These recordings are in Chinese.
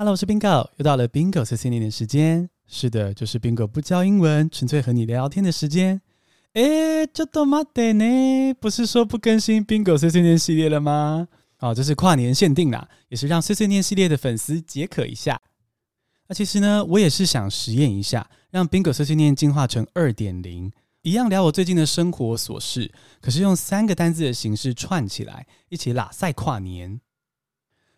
Hello，我是 Bingo，又到了 Bingo 碎碎念的时间。是的，就是 Bingo 不教英文，纯粹和你聊聊天的时间。诶，ちょっと待って呢，不是说不更新 Bingo 碎碎念系列了吗？哦，这是跨年限定啦，也是让碎碎念系列的粉丝解渴一下。那其实呢，我也是想实验一下，让 Bingo 碎碎念进化成二点零，一样聊我最近的生活琐事，可是用三个单字的形式串起来，一起喇赛跨年。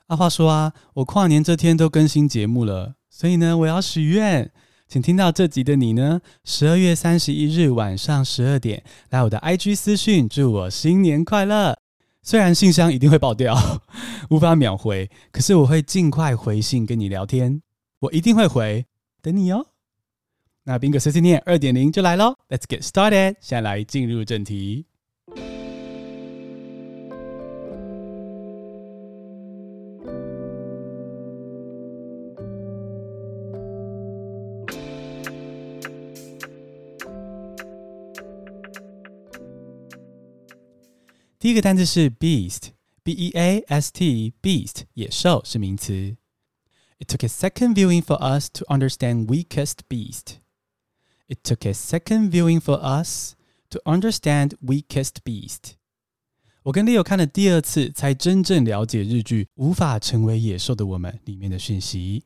啊，话说啊，我跨年这天都更新节目了，所以呢，我要许愿，请听到这集的你呢，十二月三十一日晚上十二点来我的 IG 私讯，祝我新年快乐。虽然信箱一定会爆掉，无法秒回，可是我会尽快回信跟你聊天，我一定会回，等你哦。那 Bingo 碎碎念二点零就来喽，Let's get started，现在来进入正题。第一个单词是 beast，b e a s t，beast，野兽是名词。It took a second viewing for us to understand weakest beast. It took a second viewing for us to understand weakest beast. 我跟 Leo 看了第二次，才真正了解日剧《无法成为野兽的我们》里面的讯息。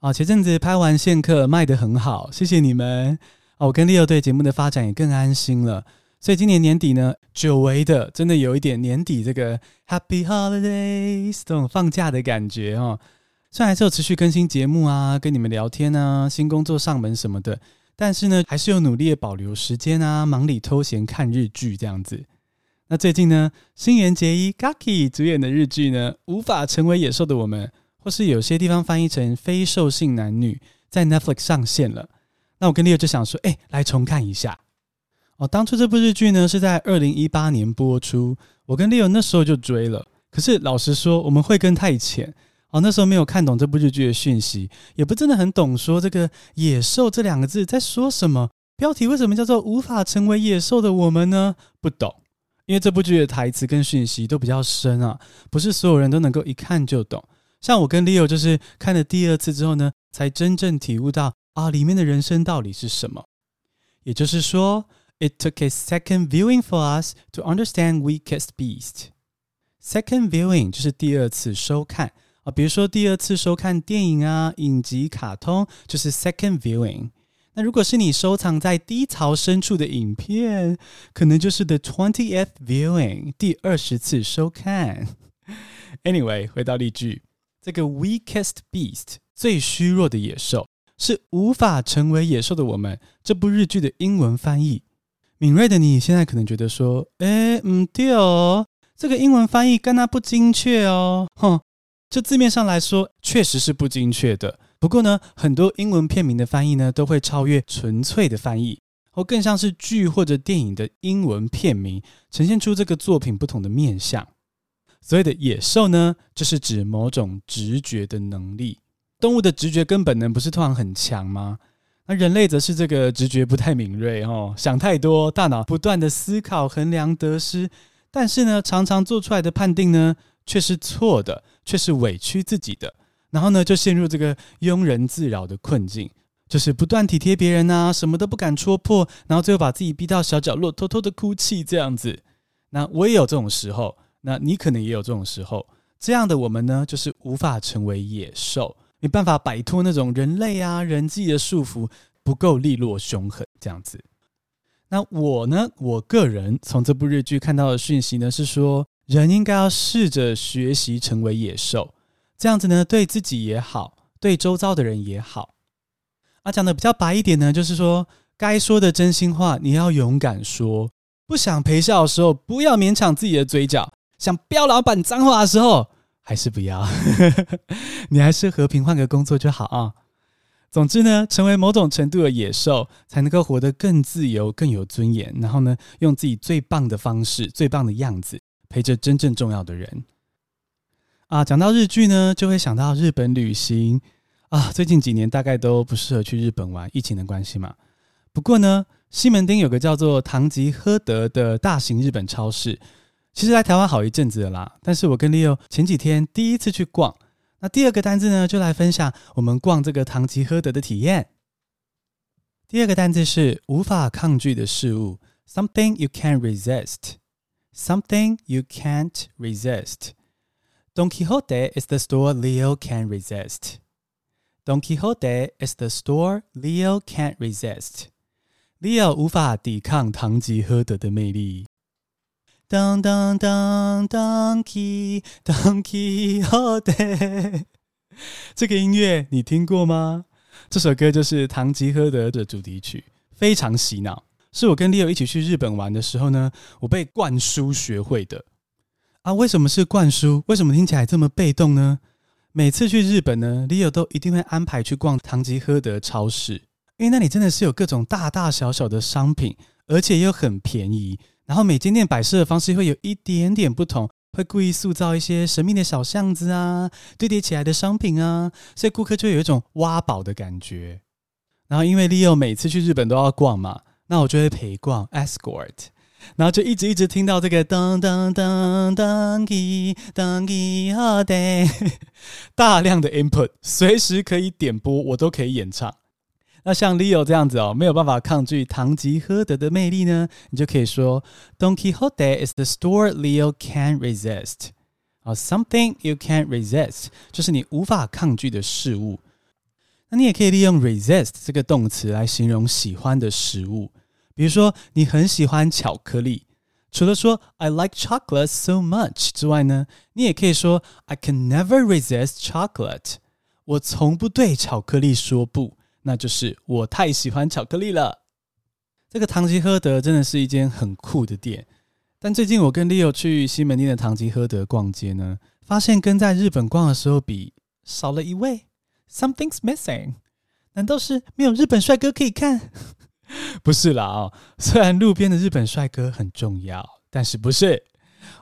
啊，前阵子拍完线客卖得很好，谢谢你们。啊，我跟 Leo 对节目的发展也更安心了。所以今年年底呢，久违的，真的有一点年底这个 Happy Holidays 这种放假的感觉哦。虽然还是有持续更新节目啊，跟你们聊天啊，新工作上门什么的，但是呢，还是有努力的保留时间啊，忙里偷闲看日剧这样子。那最近呢，新垣结衣 Gaki 主演的日剧呢，无法成为野兽的我们，或是有些地方翻译成非兽性男女，在 Netflix 上线了。那我跟 Leo 就想说，哎，来重看一下。哦，当初这部日剧呢是在二零一八年播出，我跟 Leo 那时候就追了。可是老实说，我们会跟太浅，哦，那时候没有看懂这部日剧的讯息，也不真的很懂说这个“野兽”这两个字在说什么。标题为什么叫做“无法成为野兽的我们”呢？不懂，因为这部剧的台词跟讯息都比较深啊，不是所有人都能够一看就懂。像我跟 Leo 就是看了第二次之后呢，才真正体悟到啊，里面的人生道理是什么。也就是说。It took a second viewing for us to understand weakest beast. Second viewing 就是第二次收看啊，比如说第二次收看电影啊、影集、卡通，就是 second viewing。那如果是你收藏在低槽深处的影片，可能就是 the twentieth viewing，第二十次收看。Anyway，回到例句，这个 weakest beast 最虚弱的野兽，是无法成为野兽的我们。这部日剧的英文翻译。 敏锐的你现在可能觉得说：“诶，嗯，对哦，这个英文翻译跟它不精确哦。”哼，这字面上来说确实是不精确的。不过呢，很多英文片名的翻译呢，都会超越纯粹的翻译，或更像是剧或者电影的英文片名，呈现出这个作品不同的面向。所谓的野兽呢，就是指某种直觉的能力。动物的直觉跟本能不是通常很强吗？那人类则是这个直觉不太敏锐哦，想太多，大脑不断的思考、衡量得失，但是呢，常常做出来的判定呢却是错的，却是委屈自己的，然后呢就陷入这个庸人自扰的困境，就是不断体贴别人啊，什么都不敢戳破，然后最后把自己逼到小角落，偷偷的哭泣这样子。那我也有这种时候，那你可能也有这种时候，这样的我们呢，就是无法成为野兽。没办法摆脱那种人类啊人际的束缚，不够利落凶狠这样子。那我呢？我个人从这部日剧看到的讯息呢，是说人应该要试着学习成为野兽，这样子呢，对自己也好，对周遭的人也好。啊，讲的比较白一点呢，就是说该说的真心话你要勇敢说，不想陪笑的时候不要勉强自己的嘴角，想飙老板脏话的时候。还是不要，你还是和平换个工作就好啊。总之呢，成为某种程度的野兽，才能够活得更自由、更有尊严。然后呢，用自己最棒的方式、最棒的样子，陪着真正重要的人。啊，讲到日剧呢，就会想到日本旅行啊。最近几年大概都不适合去日本玩，疫情的关系嘛。不过呢，西门町有个叫做唐吉诃德的大型日本超市。其实来台湾好一阵子了啦，但是我跟 Leo 前几天第一次去逛，那第二个单字呢，就来分享我们逛这个唐吉诃德的体验。第二个单字是无法抗拒的事物，something you can't resist，something you can't resist。Don Quixote is the store Leo can't resist. Don Quixote is the store Leo can't resist. Leo 无法抵抗唐吉诃德的魅力。当当当当，Don Don Quixote，这个音乐你听过吗？这首歌就是《唐吉诃德》的主题曲，非常洗脑。是我跟 Leo 一起去日本玩的时候呢，我被灌输学会的。啊，为什么是灌输？为什么听起来这么被动呢？每次去日本呢，Leo 都一定会安排去逛唐吉诃德超市，因为那里真的是有各种大大小小的商品，而且又很便宜。然后每间店摆设的方式会有一点点不同，会故意塑造一些神秘的小巷子啊，堆叠起来的商品啊，所以顾客就有一种挖宝的感觉。然后因为 Leo 每次去日本都要逛嘛，那我就会陪逛 escort，然后就一直一直听到这个噔噔噔噔叽噔叽好的，大量的 input，随时可以点播，我都可以演唱。那像 Leo 这样子哦，没有办法抗拒唐吉诃德的魅力呢，你就可以说 Don Quixote is the store Leo can't resist。啊，something you can't resist 就是你无法抗拒的事物。那你也可以利用 resist 这个动词来形容喜欢的食物，比如说你很喜欢巧克力，除了说 I like chocolate so much 之外呢，你也可以说 I can never resist chocolate。我从不对巧克力说不。那就是我太喜欢巧克力了。这个唐吉诃德真的是一间很酷的店，但最近我跟 Leo 去西门町的唐吉诃德逛街呢，发现跟在日本逛的时候比少了一位，Something's missing。难道是没有日本帅哥可以看？不是啦哦，虽然路边的日本帅哥很重要，但是不是。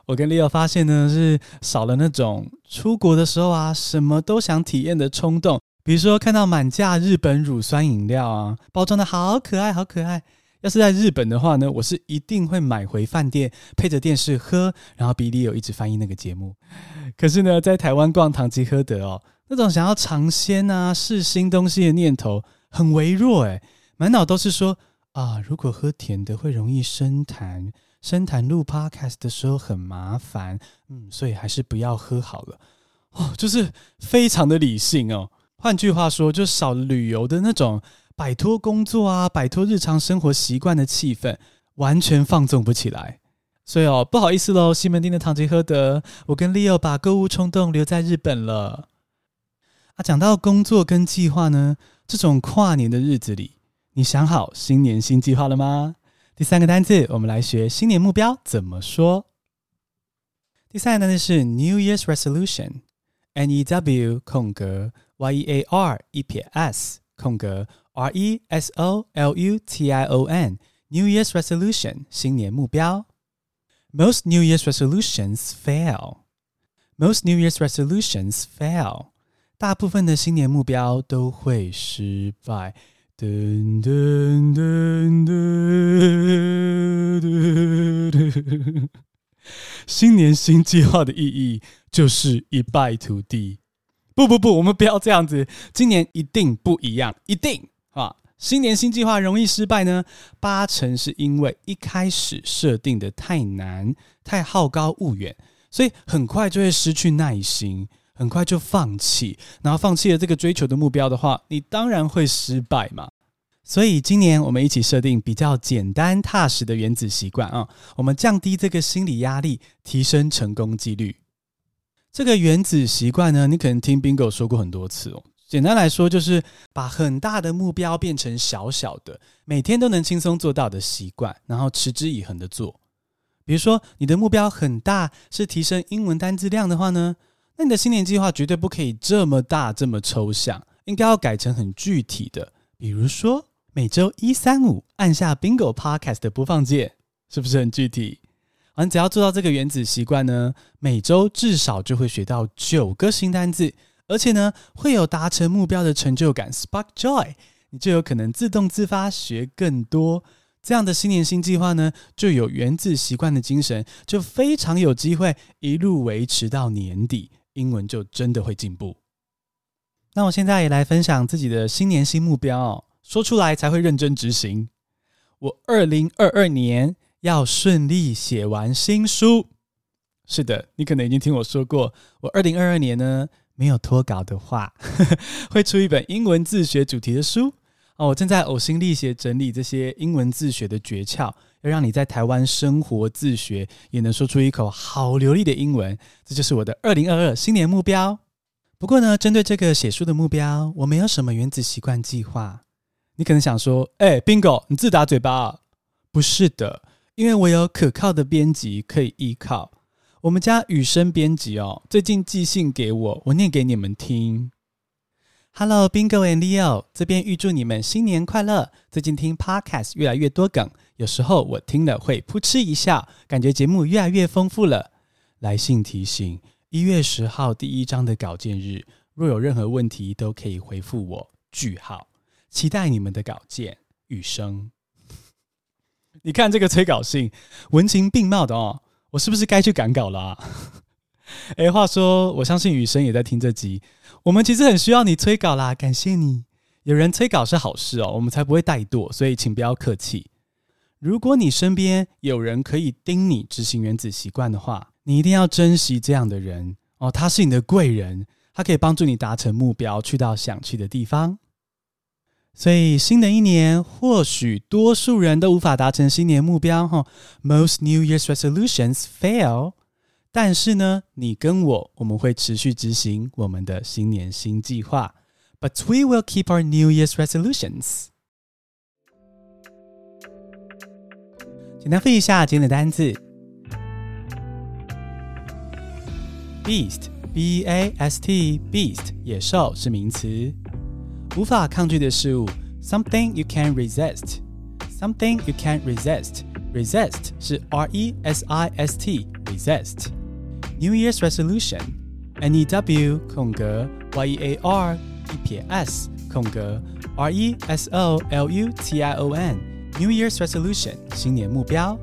我跟 Leo 发现呢，是少了那种出国的时候啊，什么都想体验的冲动。比如说看到满架日本乳酸饮料啊，包装的好可爱，好可爱。要是在日本的话呢，我是一定会买回饭店配着电视喝，然后比利有一直翻译那个节目。可是呢，在台湾逛唐吉诃德哦，那种想要尝鲜啊、试新东西的念头很微弱诶，满脑都是说啊，如果喝甜的会容易生痰，生痰录 Podcast 的时候很麻烦，嗯，所以还是不要喝好了。哦，就是非常的理性哦。换句话说，就少旅游的那种摆脱工作啊、摆脱日常生活习惯的气氛，完全放纵不起来。所以哦，不好意思喽，西门町的唐吉诃德，我跟 Leo 把购物冲动留在日本了。啊，讲到工作跟计划呢，这种跨年的日子里，你想好新年新计划了吗？第三个单字，我们来学新年目标怎么说。第三个单字是 New Year's Resolution，N E W 空格。Y E A R 一撇 S 空格 R E S O L U T I O N New Year's Resolution 新年目标。Most New Year's resolutions fail. Most New Year's resolutions fail. 大部分的新年目标都会失败。噔噔噔噔。新年新计划的意义就是一败涂地。不不不，我们不要这样子。今年一定不一样，一定啊！新年新计划容易失败呢，八成是因为一开始设定的太难、太好高骛远，所以很快就会失去耐心，很快就放弃。然后放弃了这个追求的目标的话，你当然会失败嘛。所以今年我们一起设定比较简单踏实的原子习惯啊，我们降低这个心理压力，提升成功几率。这个原子习惯呢，你可能听 Bingo 说过很多次哦。简单来说，就是把很大的目标变成小小的，每天都能轻松做到的习惯，然后持之以恒的做。比如说，你的目标很大，是提升英文单字量的话呢，那你的新年计划绝对不可以这么大，这么抽象，应该要改成很具体的。比如说，每周一、三、五按下 Bingo Podcast 的播放键，是不是很具体？你只要做到这个原子习惯呢，每周至少就会学到九个新单字，而且呢，会有达成目标的成就感，spark joy，你就有可能自动自发学更多。这样的新年新计划呢，就有原子习惯的精神，就非常有机会一路维持到年底，英文就真的会进步。那我现在也来分享自己的新年新目标哦，说出来才会认真执行。我二零二二年要顺利写完新书。是的，你可能已经听我说过，我二零二二年呢，没有脱稿的话，呵呵，会出一本英文自学主题的书哦。我正在呕心沥血整理这些英文自学的诀窍，要让你在台湾生活自学也能说出一口好流利的英文。这就是我的二零二二新年目标。不过呢，针对这个写书的目标，我没有什么原子习惯计划。你可能想说：“哎，Bingo，你自打嘴巴。”不是的，因为我有可靠的编辑可以依靠。我们家雨声编辑哦，最近寄信给我，我念给你们听。Hello，Bingo and Leo，这边预祝你们新年快乐。最近听 Podcast 越来越多梗，有时候我听了会噗嗤一笑，感觉节目越来越丰富了。来信提醒。一月十号第一章的稿件日，若有任何问题都可以回复我。句号，期待你们的稿件。雨声，你看这个催稿信，文情并茂的哦，我是不是该去赶稿了啊？诶，话说，我相信雨声也在听这集，我们其实很需要你催稿啦，感谢你。有人催稿是好事哦，我们才不会怠惰，所以请不要客气。如果你身边有人可以盯你执行原子习惯的话，你一定要珍惜这样的人哦，他是你的贵人，他可以帮助你达成目标，去到想去的地方。所以新的一年，或许多数人都无法达成新年目标哈。Most New Year's resolutions fail，但是呢，你跟我，我们会持续执行我们的新年新计划。But we will keep our New Year's resolutions。简单复一下今天的单字。：beast，b a s t，beast，野兽是名词，无法抗拒的事物，something you can't resist, something you can't resist, resist 是 R-E-S-I-S-T, resist。New Year's resolution, N-E-W 空格 Y-E-A-R 一撇 S 空格 R-E-S-O-L-U-T-I-O-N, New Year's resolution 新年目标。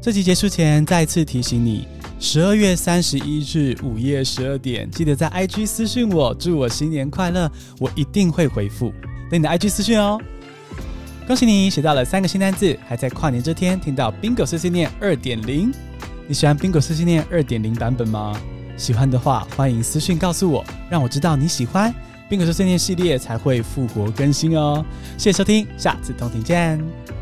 这集结束前，再次提醒你。 十二月三十一日午夜十二点，记得在 IG 私讯我，祝我新年快乐，我一定会回复。等你的 IG 私讯哦。恭喜你学到了三个新单字，还在跨年这天听到 Bingo 碎碎念二点零。你喜欢 Bingo 碎碎念二点零版本吗？喜欢的话，欢迎私讯告诉我，让我知道你喜欢 Bingo 碎碎念系列才会复活更新哦。谢谢收听，下次同听见。